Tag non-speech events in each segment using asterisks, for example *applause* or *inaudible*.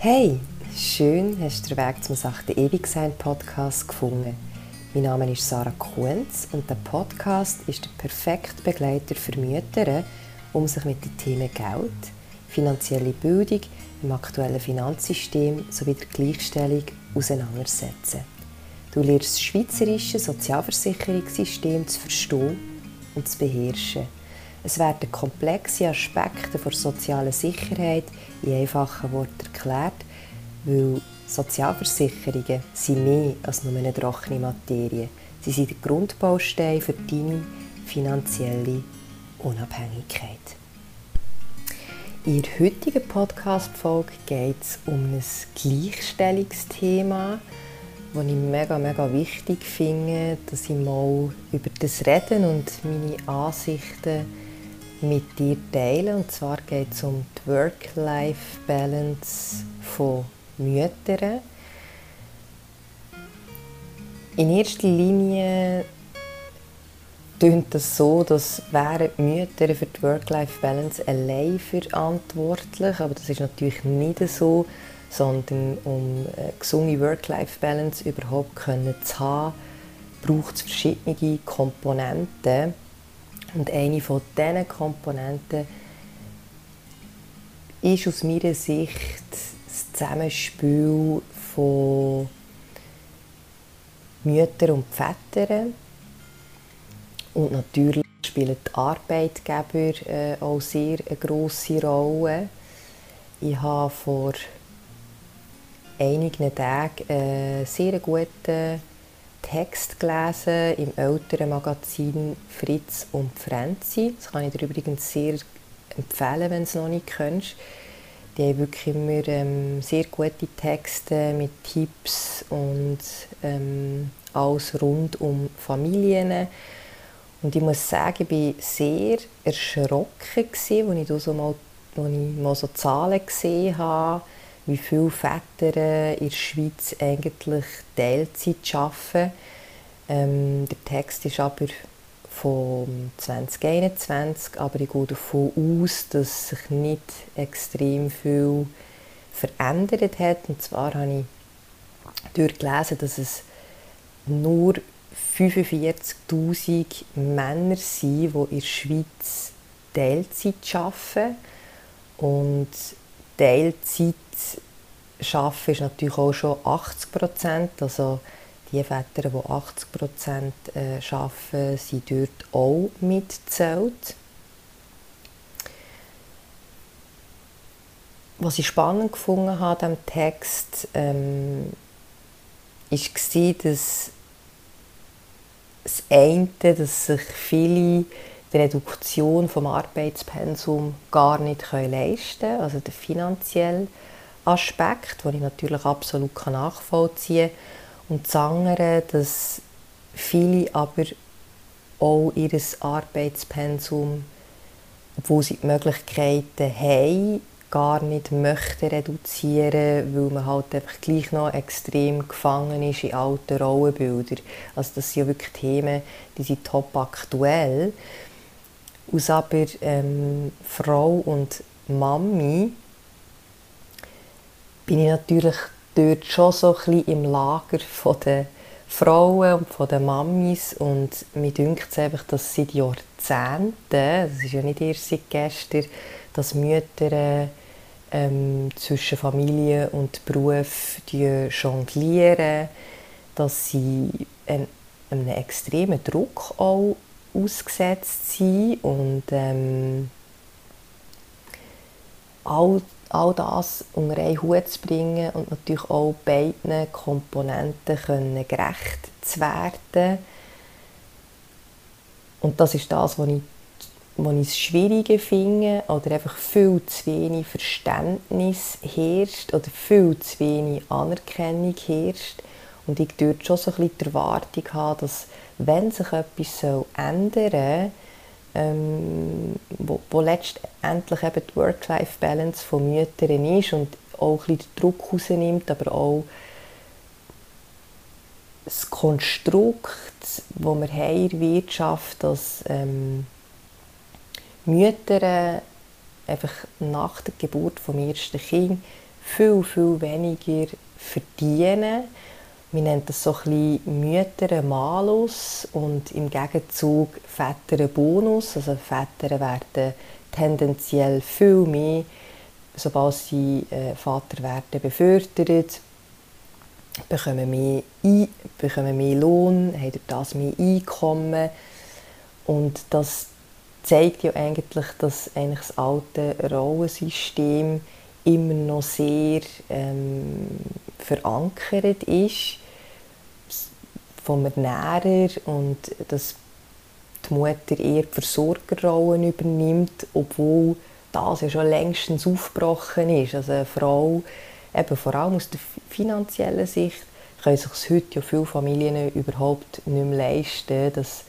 Hey, schön hast du den Weg zum Sachte Ewigsein Podcast gefunden. Mein Name ist Sarah Kuhns und der Podcast ist der perfekte Begleiter für Mütter, um sich mit den Themen Geld, finanzielle Bildung im aktuellen Finanzsystem sowie der Gleichstellung auseinandersetzen. Du lernst das schweizerische Sozialversicherungssystem zu verstehen und zu beherrschen. Es werden komplexe Aspekte der sozialen Sicherheit in einfachen Worten erklärt, weil Sozialversicherungen sind mehr als nur eine trockene Materie. Sie sind der Grundbaustein für deine finanzielle Unabhängigkeit. In der heutigen Podcast-Folge geht es um ein Gleichstellungsthema, das ich mega, mega wichtig finde, dass ich mal über das reden und meine Ansichten mit dir teilen. Und zwar geht es um die Work-Life-Balance von Müttern. In erster Linie tönt das so, dass wären die Mütter für die Work-Life-Balance allein verantwortlich, aber das ist natürlich nicht so, sondern um eine gesunde Work-Life-Balance überhaupt können zu haben, braucht es verschiedene Komponenten und eine von diesen Komponenten ist aus meiner Sicht das Zusammenspiel von Müttern und Vätern. Und natürlich spielen die Arbeitgeber äh, auch sehr eine grosse Rolle. Ich habe vor einigen Tagen einen sehr guten Text gelesen im älteren Magazin Fritz und Frenzi. Das kann ich dir übrigens sehr empfehlen, wenn du es noch nicht kennst. Die haben wirklich immer ähm, sehr gute Texte mit Tipps und ähm, alles rund um Familien. Und ich muss sagen, ich war sehr erschrocken, als ich, so mal, als ich mal so Zahlen gesehen habe wie viele Väter in der Schweiz eigentlich Teilzeit arbeiten. Ähm, der Text ist aber von 2021, aber ich gehe davon aus, dass sich nicht extrem viel verändert hat. Und zwar habe ich durchgelesen, dass es nur 45'000 Männer sind, die in der Schweiz Teilzeit arbeiten. Und Teilzeit arbeiten ist natürlich auch schon 80 Prozent. Also die Väter, die 80 Prozent äh, arbeiten, sind dort auch mitzählt. Was ich spannend gefunden habe an diesem Text, ähm, war, dass das eine, dass sich viele die Reduktion vom Arbeitspensum gar nicht leisten können, also der finanzielle Aspekt, den ich natürlich absolut nachvollziehen kann. Und das andere, dass viele aber auch ihr Arbeitspensum, obwohl sie die Möglichkeiten haben, gar nicht möchten reduzieren, weil man halt einfach gleich noch extrem gefangen ist in alten Rollenbildern. Also das sind ja wirklich Themen, die sind top aktuell. Aus aber ähm, Frau und Mami bin ich natürlich dort schon so ein im Lager der Frauen und von den Mamis und mir dünkt es einfach, dass seit Jahrzehnten, das ist ja nicht erst seit gestern, dass Mütter ähm, zwischen Familie und Beruf jonglieren, dass sie einen, einem extremen Druck auch ausgesetzt sind und ähm, all all das unter einen Hut zu bringen und natürlich auch beiden Komponenten können gerecht zu werden. Und das ist das, was ich, was ich das Schwierige finde oder einfach viel zu wenig Verständnis herrscht oder viel zu wenig Anerkennung herrscht. Und ich dort schon so ein bisschen die Erwartung habe, dass wenn sich etwas ändern soll, ähm, wo, wo letztendlich eben die Work-Life-Balance von Müttern ist und auch ein bisschen den Druck rausnimmt, aber auch das Konstrukt, das wir haben in der Wirtschaft, dass ähm, Mütter einfach nach der Geburt vom ersten Kind viel, viel weniger verdienen. Wir nennen das so ein bisschen Mütter Malus und im Gegenzug Väter Bonus. Also Väter werden tendenziell viel mehr, sobald sie äh, Vater werden, befördert, bekommen mehr, ein, bekommen mehr Lohn, haben das mehr Einkommen. Und das zeigt ja eigentlich, dass eigentlich das alte Rollensystem immer noch sehr ähm, verankert ist vom Ernährer und dass die Mutter eher die Versorgerrollen übernimmt, obwohl das ja schon längstens aufgebrochen ist. Also eine Frau, eben vor allem aus der finanziellen Sicht, können sich heute ja viele Familien überhaupt nicht mehr leisten, dass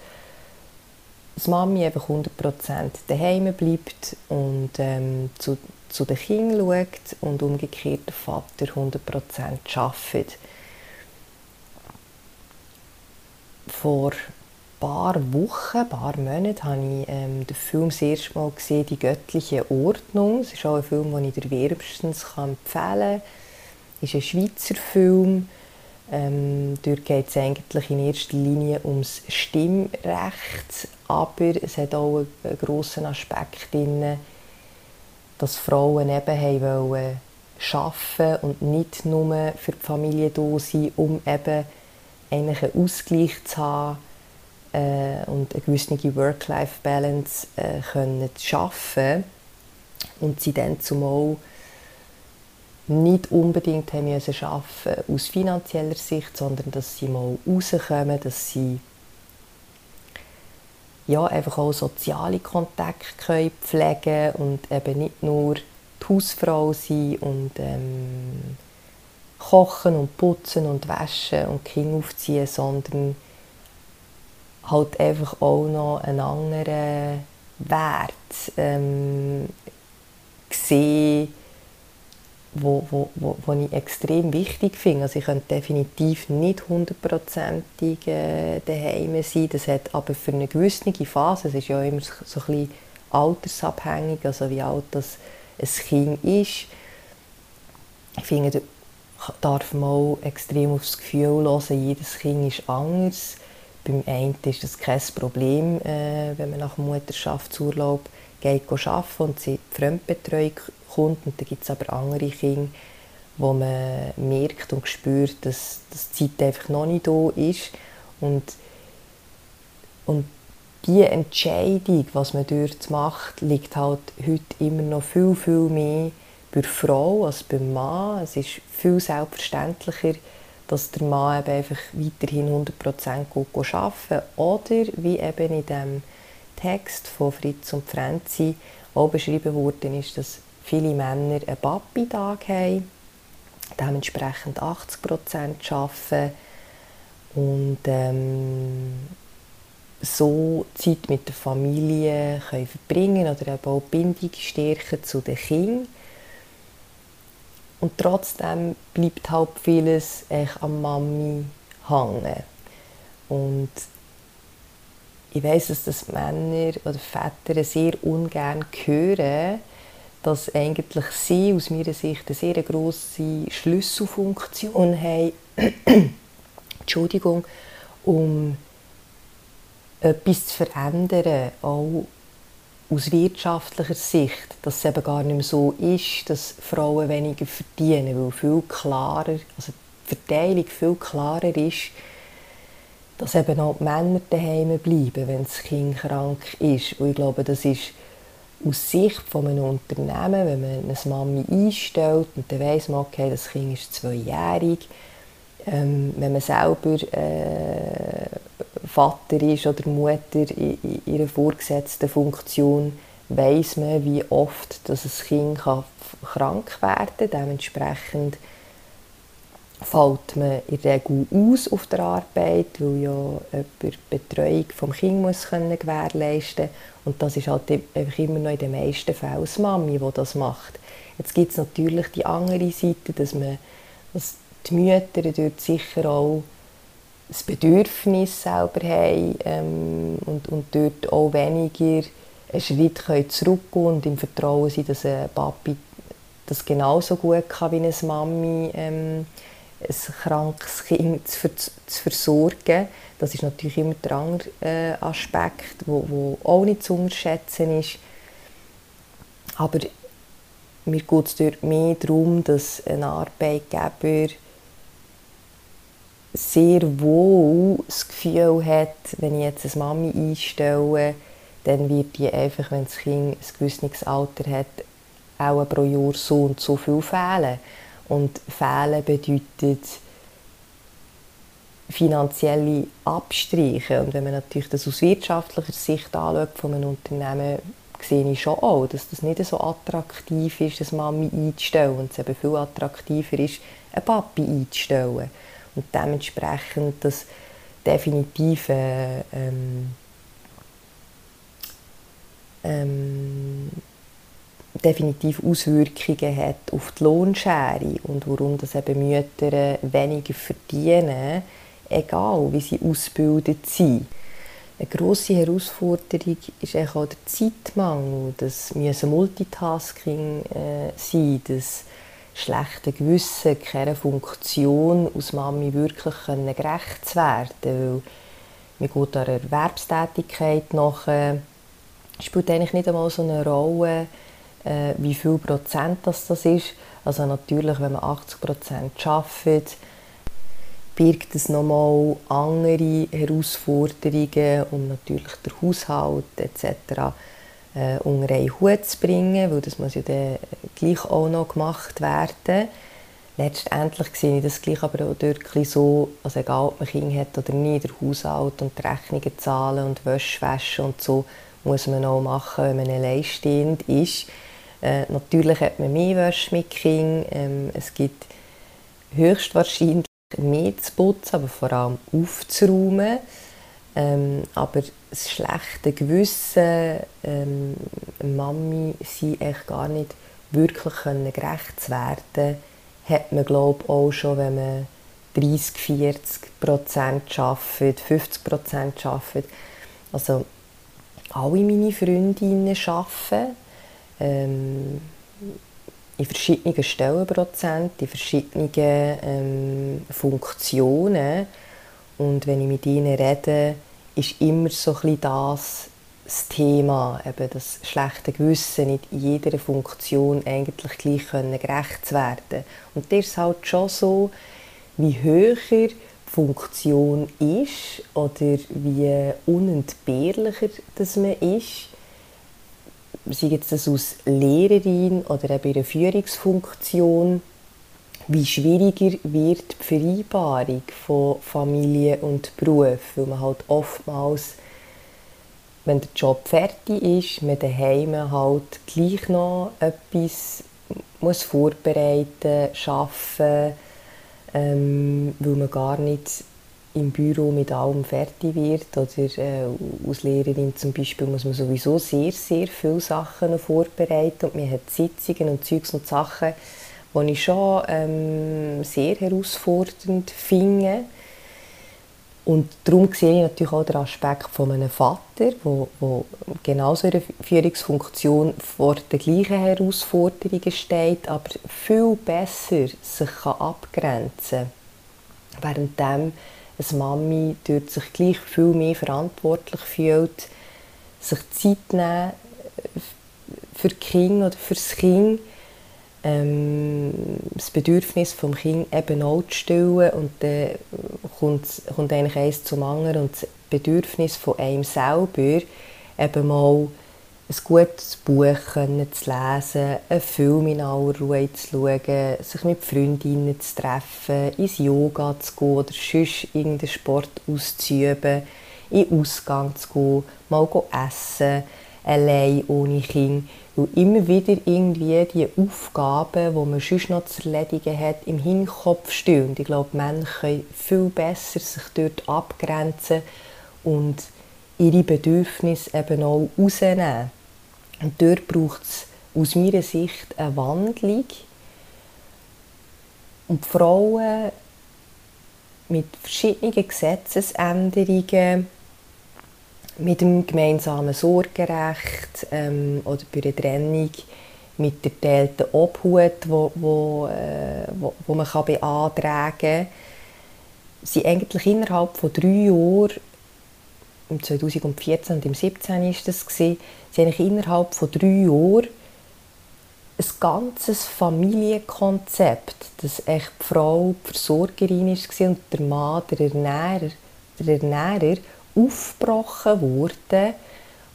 die Mami einfach 100% daheim bleibt und ähm, zu, zu den Kindern schaut und umgekehrt der Vater 100% arbeitet. Vor ein paar Wochen, ein paar Monaten, habe ich ähm, den Film das erste Mal gesehen, «Die göttliche Ordnung». Es ist auch ein Film, den ich dir wärmstens empfehlen kann. Es ist ein Schweizer Film. Ähm, dort geht es eigentlich in erster Linie ums Stimmrecht, aber es hat auch einen, grossen Aspekt drin, dass Frauen eben wollen arbeiten und nicht nur für die Familie da sein, um eben einen Ausgleich zu haben äh, und eine gewisse Work-Life-Balance äh, können zu schaffen. Und sie dann zumal nicht unbedingt haben müssen arbeiten aus finanzieller Sicht, sondern dass sie mal rauskommen, dass sie ja, einfach auch soziale Kontakte können pflegen und eben nicht nur die Hausfrau sein und ähm, kochen und putzen und waschen und Kinder aufziehen, sondern halt einfach auch noch einen anderen Wert ähm, sehen, wo, wo, wo, wo ich extrem wichtig finde. Also ich könnte definitiv nicht hundertprozentig äh, daheim sein. Das hat aber für eine gewisse Phase, es ist ja immer so ein bisschen altersabhängig, also wie alt das ein Kind ist. Ich finde, da darf man auch extrem aufs Gefühl hören, jedes Kind ist anders. Beim einen ist das kein Problem, äh, wenn man nach dem Mutterschaftsurlaub geht arbeiten und sie die Fremdbetreuung kommt. Und dann gibt es aber andere Kinder, wo man merkt und spürt, dass, dass die Zeit einfach noch nicht da ist. Und, und die Entscheidung, was man dort macht, liegt halt heute immer noch viel, viel mehr bei der Frau als beim Mann. Es ist viel selbstverständlicher, dass der Mann eben einfach weiterhin 100% gut arbeiten Oder wie eben in dem Text von Fritz und Franzi auch beschrieben worden ist, dass viele Männer einen Papi-Tag haben, dementsprechend 80% arbeiten und ähm, so Zeit mit der Familie können verbringen oder eben auch Bindung stärken zu den Kindern. Und trotzdem bleibt halt vieles echt am Mami hängen. Und ich weiß, dass das Männer oder Väter sehr ungern hören, dass eigentlich sie aus meiner Sicht eine sehr grosse Schlüsselfunktion haben, *clears throat* Entschuldigung, um etwas zu verändern, auch aus wirtschaftlicher Sicht, dass es eben gar nicht mehr so ist, dass Frauen weniger verdienen, weil viel klarer, also die Verteilung viel klarer ist, dass eben auch die Männer daheim bleiben, wenn das Kind krank ist. Und ich glaube, das ist aus Sicht von einem Unternehmen, wenn man eine Mami einstellt und dann weiss man, okay, das Kind ist zweijährig, ähm, wenn man selber äh, Vater ist oder Mutter in, in ihrer vorgesetzten Funktion, weiß man, wie oft dass ein Kind kann krank werden kann. Dementsprechend fällt man in der Regel aus auf der Arbeit, weil ja jemand die Betreuung des Kindes gewährleisten muss. Und das ist halt immer noch in den meisten Fällen die Mami, die das macht. Jetzt gibt es natürlich die andere Seite, dass, man, dass die Mütter dort sicher auch das Bedürfnis selber haben ähm, und, und dort auch weniger einen Schritt können zurückgehen und im Vertrauen sein, dass ein Papi das genauso gut kann wie eine Mami ähm, ein krankes Kind zu, zu, versorgen. Das ist natürlich immer der andere äh, Aspekt, wo, wo auch nicht zu unterschätzen ist. Aber mir geht es dort mehr darum, dass ein Arbeitgeber sehr wohl das Gefühl hat, wenn ich jetzt eine Mami einstelle, dann wird die einfach, wenn das Kind ein gewisses Alter hat, auch pro Jahr so und so viel fehlen. Und fehlen bedeutet finanzielle Abstriche. Und wenn man natürlich das aus wirtschaftlicher Sicht anschaut von einem Unternehmen, sehe ich schon auch, dass das nicht so attraktiv ist, eine Mami einzustellen und es eben viel attraktiver ist, einen Papi einzustellen. Und dementsprechend das definitiv äh, ähm, ähm, definitiv Auswirkungen hat auf die Lohnschere und warum das eben Mütter weniger verdienen, egal wie sie ausgebildet sind. Eine grosse Herausforderung ist auch der Zeitmangel. Das muss Multitasking äh, sein, das schlechte Gewissen, keine Funktion aus Mami wirklich gerecht zu werden. Weil man geht der Erwerbstätigkeit nach, äh, spielt eigentlich nicht einmal so eine Rolle, äh, wie viel Prozent das, das ist. Also natürlich, wenn man 80 Prozent arbeitet, birgt es nochmal andere Herausforderungen, um natürlich den Haushalt etc. Äh, unter einen Hut zu bringen, weil das muss ja dann gleich auch noch gemacht werden. Letztendlich sehe ich das gleich aber auch so, also egal ob man Kinder hat oder nicht, der Haushalt und die Rechnungen zahlen und Wäsche waschen und so, muss man auch machen, wenn man alleinstehend ist. Äh, natürlich hat man mehr Wäsche mit Kindern. Ähm, es gibt höchstwahrscheinlich mehr zu putzen, aber vor allem aufzuräumen. Ähm, aber das schlechte Gewissen, ähm, Mami sie echt gar nicht wirklich können gerecht zu werden, hat man glaube auch schon, wenn man 30, 40 Prozent arbeitet, 50 Prozent arbeitet. Also alle meine Freundinnen arbeiten ähm, in verschiedenen Stellenprozenten, in verschiedenen ähm, Funktionen. Und wenn ich mit ihnen rede, ist immer so ein das das Thema, eben das schlechte Gewissen, nicht jeder Funktion eigentlich gleich können gerecht werden. Und das ist halt schon so, wie höher die Funktion ist oder wie unentbehrlicher das man ist, sei jetzt das als Lehrerin oder eben in einer Führungsfunktion, wie schwieriger wird die Vereinbarung von Familie und Beruf, weil man halt oftmals, wenn der Job fertig ist, man daheim halt gleich noch etwas muss vorbereiten, schaffen, ähm, weil man gar nicht im Büro mit allem fertig wird. Oder äh, als Lehrerin zum Beispiel muss man sowieso sehr, sehr viele Sachen vorbereiten. Und man hat Sitzungen und Zeugs und Sachen, die ich schon ähm, sehr herausfordernd finde. Und darum sehe ich natürlich auch den Aspekt von einem Vater, der genauso in der Führungsfunktion vor den gleichen Herausforderungen steht, aber viel besser sich abgrenzen kann. Währenddem eine Mami dort sich gleich viel mehr verantwortlich fühlt, sich Zeit nehmen äh, für Kinder oder für das Kind, ähm, das Bedürfnis des Kind eben auch zu stillen und dann kommt, kommt eigentlich eins zum anderen und das Bedürfnis von einem selber eben mal ein gutes Buch zu lesen, einen Film in aller Ruhe zu schauen, sich mit Freundinnen zu treffen, ins Yoga zu gehen oder sonst irgendeinen Sport auszuüben, in Ausgang zu gehen, mal essen, allein, ohne Kind. Weil immer wieder irgendwie die Aufgaben, die man sonst noch zu erledigen hat, im Hinterkopf stehen. Und ich glaube, Menschen können viel besser sich dort abgrenzen und ihre Bedürfnisse eben auch rausnehmen. Und dort braucht es aus meiner Sicht eine Wandlung. Und die Frauen mit verschiedenen Gesetzesänderungen, mit dem gemeinsamen Sorgerecht ähm, oder bei der Trennung mit der teilten Obhut, wo, wo, äh, wo, wo man kann beantragen kann, sind eigentlich innerhalb von drei Jahren, im 2014 und im 2017 war das, sind eigentlich innerhalb von drei Jahren ein ganzes Familienkonzept, dass echt die Frau die Versorgerin war und der Mann der Ernährer, der Ernährer aufgebrochen wurde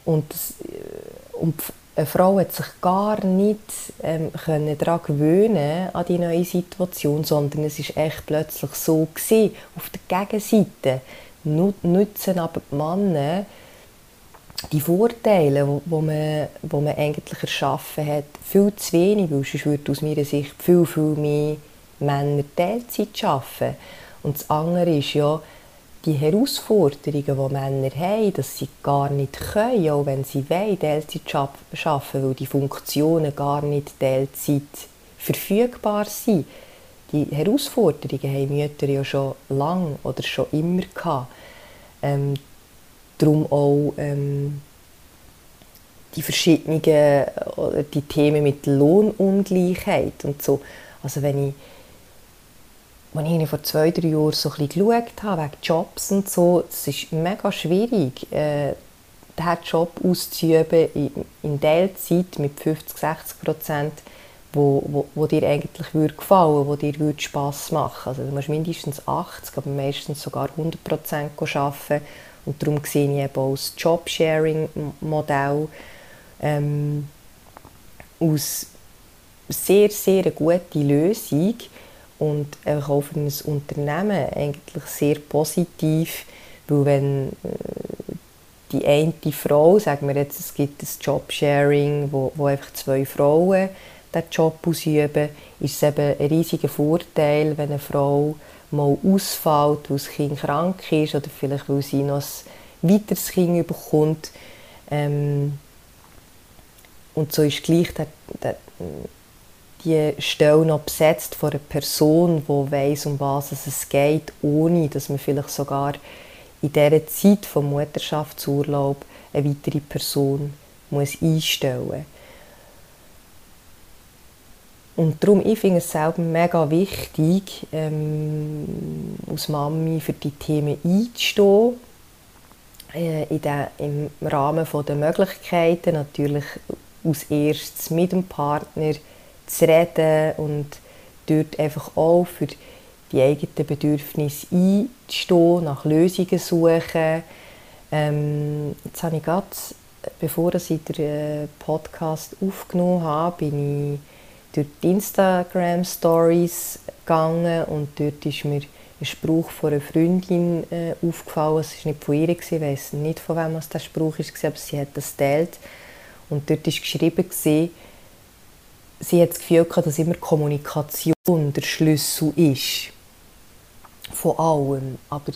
und, das, äh, und eine Frau hat sich gar nicht ähm, können daran gewöhnen an die neue Situation, sondern es ist echt plötzlich so gewesen. Auf der Gegenseite nutzen aber die Männer die Vorteile, wo, man, man eigentlich erschaffen hat, viel zu wenig, weil sonst würde aus meiner Sicht viel, viel mehr Männer Teilzeit arbeiten. Und das andere ist ja, die Herausforderungen, die Männer haben, dass sie gar nicht können, auch wenn sie wollen, Teilzeit arbeiten, weil die Funktionen gar nicht Teilzeit verfügbar sind. Die Herausforderungen haben Mütter ja schon lange oder schon immer gehabt. Ähm, darum auch ähm, die verschiedenen die Themen mit Lohnungleichheit und so. Also wenn ich als ich vor zwei, drei Jahren so ein geschaut habe, wegen Jobs und so, es ist mega schwierig, äh, diesen Job auszuüben in, in Teilzeit mit 50, 60 Prozent, wo, wo, wo dir eigentlich würde gefallen wo dir Spass machen Also du musst mindestens 80, aber meistens sogar 100 Prozent arbeiten. Und darum sehe ich eben auch das Jobsharing-Modell ähm, als sehr, sehr gute Lösung, und auch für ein Unternehmen eigentlich sehr positiv, weil wenn äh, die eine Frau, sagen wir jetzt, es gibt ein Jobsharing, wo, wo einfach zwei Frauen den Job ausüben, ist es eben ein riesiger Vorteil, wenn eine Frau mal ausfällt, weil das Kind krank ist oder vielleicht weil sie noch ein weiteres Kind bekommt. Ähm, und so ist gleich der, der, die Stelle noch besetzt von einer Person, die weiß, um was es geht, ohne dass man vielleicht sogar in dieser Zeit vom Mutterschaftsurlaub eine weitere Person muss einstellen muss. Und darum, ich finde es selber mega wichtig, ähm, als Mami für die Themen einzustehen, äh, in der, im Rahmen der Möglichkeiten, natürlich als erstes mit dem Partner, zu reden und dort einfach auch für die eigenen Bedürfnisse einzustehen, nach Lösungen suchen. Ähm, jetzt habe ich gerade, bevor ich den äh, Podcast aufgenommen habe, bin ich durch die Instagram Stories gegangen und dort ist mir ein Spruch von einer Freundin äh, aufgefallen. Es war nicht von ihr, ich weiß nicht, von wem das der Spruch war, aber sie hat das geteilt. Und dort war geschrieben, sie hat das Gefühl gehabt, dass immer Kommunikation der Schlüssel ist. Von allem. Aber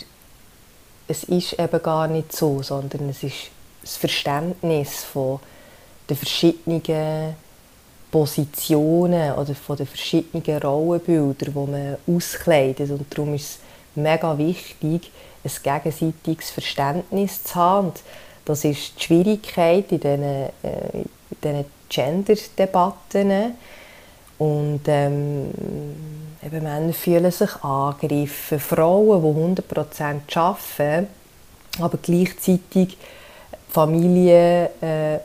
es ist eben gar nicht so, sondern es ist das Verständnis von den verschiedenen Positionen oder von den verschiedenen Rollenbildern, die man auskleidet. Und darum ist es mega wichtig, ein gegenseitiges Verständnis zu haben. Das ist die Schwierigkeit in diesen, äh, diesen Gender-Debatten. Und ähm, eben Männer fühlen sich angegriffen. Frauen, die 100% arbeiten, aber gleichzeitig Familie äh,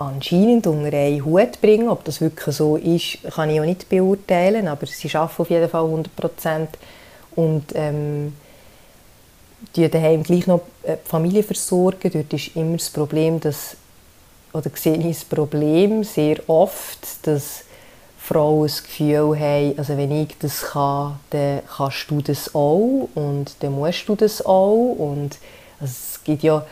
anscheinend unter einen Hut bringen. Ob das wirklich so ist, kann ich auch nicht beurteilen, aber sie arbeiten auf jeden Fall 100%. Und ähm, die daheim gleich noch die Familie versorgen. Dort ist immer das Problem, dass oder sehe ich das Problem sehr oft, dass Frauen das Gefühl haben, also wenn ich das kann, dann kannst du das auch und dann musst du das auch und also es gibt ja,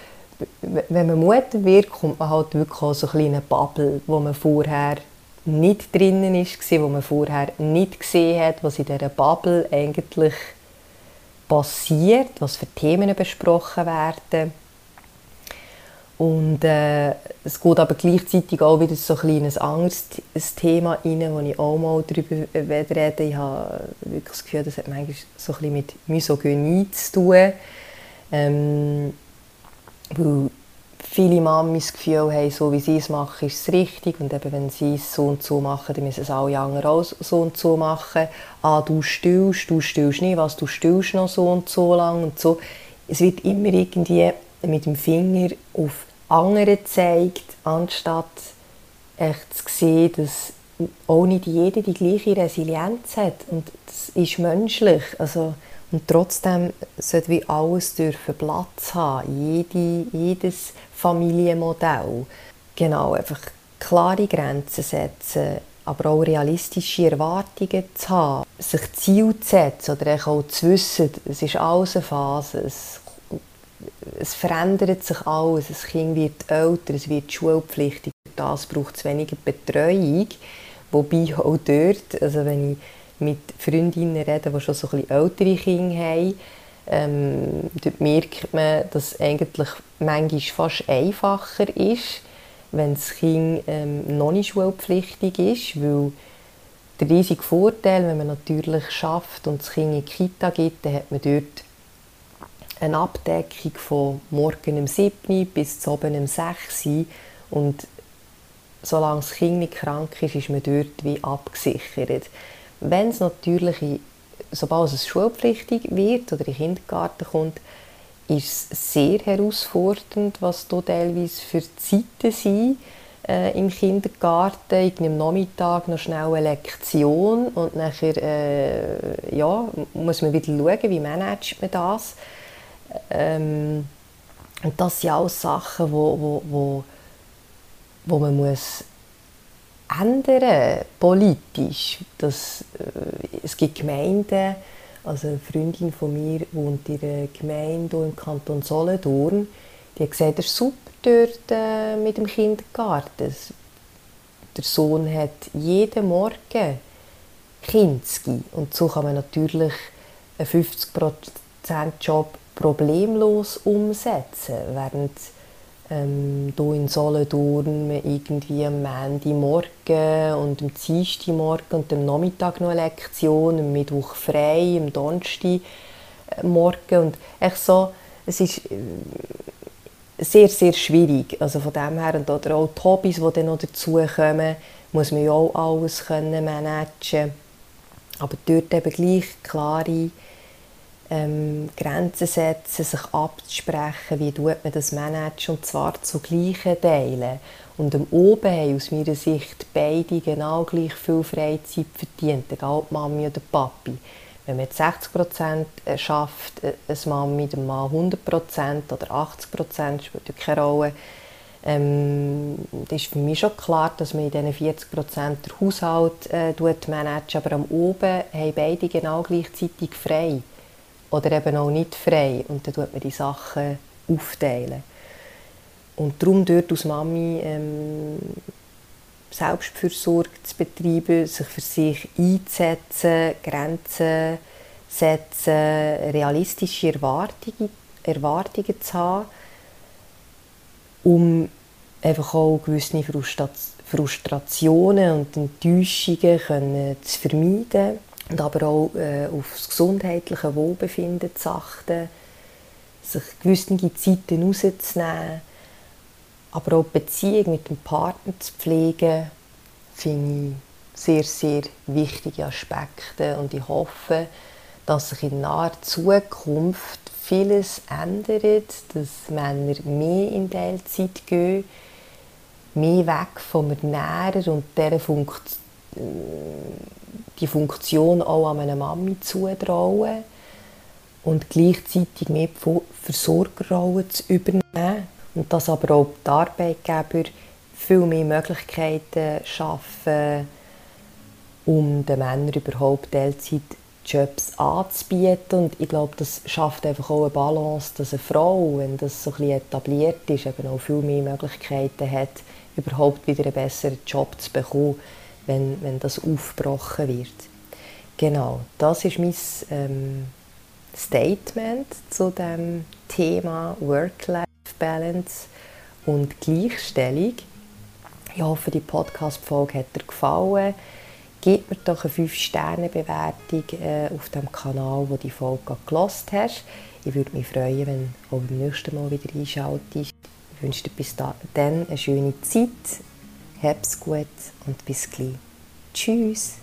wenn man Mutter wird, kommt man halt wirklich auch so eine Bubble, wo man vorher nicht drinnen ist, wo man vorher nicht gesehen hat, was in dieser Bubble eigentlich passiert, was für Themen besprochen werden und äh, es geht aber gleichzeitig auch wieder so ein, ein anderes Thema rein, wo ich auch mal darüber rede. Ich habe wirklich das Gefühl, das hat manchmal so ein mit Misogynie zu tun. Ähm, weil viele Mamis das Gefühl haben, so wie sie es machen, ist es richtig. Und eben, wenn sie es so und so machen, dann müssen es alle anderen auch so und so machen. Ah, du stillst, du stillst nicht, was, du stillst noch so und so lang und so. Es wird immer irgendwie mit dem Finger auf andere gezeigt, anstatt echt zu sehen, dass auch nicht jeder die gleiche Resilienz hat. Und das ist menschlich. Also, und trotzdem sollte wie alles dürfen Platz haben, Jede, jedes Familienmodell. Genau, einfach klare Grenzen setzen, aber auch realistische Erwartungen zu haben, sich Ziel zu setzen oder auch zu wissen, es ist alles eine Phase, es, es verändert sich alles, das Kind wird älter, es wird schulpflichtig, das braucht es weniger Betreuung, wobei auch dort, also wenn ich mit Freundinnen reden, die schon so ein bisschen ältere Kinder haben, ähm, dort merkt man, dass es eigentlich manchmal fast einfacher ist, wenn das Kind ähm, noch nicht schulpflichtig ist, weil der riesige Vorteil, wenn man natürlich schafft und das Kind in die Kita geht, dann hat man dort eine Abdeckung von morgen um 7 bis zu oben um 6 und solange das Kind nicht krank ist, ist man dort wie abgesichert. Wenn es natürlich, sobald es schulpflichtig wird oder in den Kindergarten kommt, ist es sehr herausfordernd, was da teilweise für Zeiten sind äh, im Kindergarten. Ich am Nachmittag noch schnell eine Lektion und nachher äh, ja, muss man wieder schauen, wie managt man das. Ähm, und das sind alles Sachen, wo, wo, wo, wo man muss ändern politisch. Das, äh, es gibt Gemeinden, also eine Freundin von mir wohnt in einer Gemeinde im Kanton Solothurn, die hat gesagt, es super dort äh, mit dem Kindergarten. Der Sohn hat jeden Morgen Kinski und so kann man natürlich einen 50% Job problemlos umsetzen, während ähm, hier in Solothurn irgendwie am Montagmorgen und am Dienstagmorgen und am Nachmittag noch eine Lektion, am Mittwoch frei, am Donnerstagmorgen und echt so, es ist äh, sehr, sehr schwierig. Also von dem her, und auch die Hobbys, die dann noch dazukommen, muss man ja auch alles können managen Aber dort eben gleich klare ähm, Grenzen setzen, sich abzusprechen, wie tut man das managen und zwar zu gleichen Teilen. Und am Oben haben aus meiner Sicht beide genau gleich viel Freizeit verdient, egal ob Mami oder Papi. Wenn man jetzt 60% äh, schafft, äh, eine Mami, der Mann 100% oder 80%, spielt ja keine Rolle, ähm, das ist für mich schon klar, dass man in diesen 40% den Haushalt äh, managt, aber am Oben haben beide genau gleichzeitig frei oder eben auch nicht frei. Und dann tut man die Sachen aufteilen. Und darum dort als Mami ähm, Selbstfürsorge zu betreiben, sich für sich einzusetzen, Grenzen setzen, realistische Erwartungen, Erwartungen zu haben, um einfach auch gewisse Frustrationen und Enttäuschungen können zu vermeiden und aber auch äh, auf das gesundheitliche Wohlbefinden zu achten, sich gewisse Zeiten rauszunehmen, aber auch die Beziehung mit dem Partner zu pflegen, finde ich sehr, sehr wichtige Aspekte. Und ich hoffe, dass sich in naher Zukunft vieles ändert, dass Männer mehr in Teilzeit gehen, mehr weg vom Ernähren und dieser Funktion die Funktion auch an eine Mami zutrauen und gleichzeitig mehr Versorgerrolle zu übernehmen und dass aber auch die Arbeitgeber viel mehr Möglichkeiten schaffen, um den Männern überhaupt Teilzeitjobs anzubieten. Und ich glaube, das schafft einfach auch eine Balance, dass eine Frau, wenn das so ein etabliert ist, eben auch viel mehr Möglichkeiten hat, überhaupt wieder einen besseren Job zu bekommen wenn, wenn das aufgebrochen wird. Genau, das ist mein ähm, Statement zu dem Thema Work-Life-Balance und Gleichstellung. Ich hoffe, die Podcast-Folge hat dir gefallen. Gib mir doch eine 5-Sterne-Bewertung äh, auf dem Kanal, wo die Folge gelost hast. Ich würde mich freuen, wenn du auch beim nächsten Mal wieder einschaltest. Ich wünsche dir bis dann eine schöne Zeit. Hab's gut und bis gleich. Tschüss.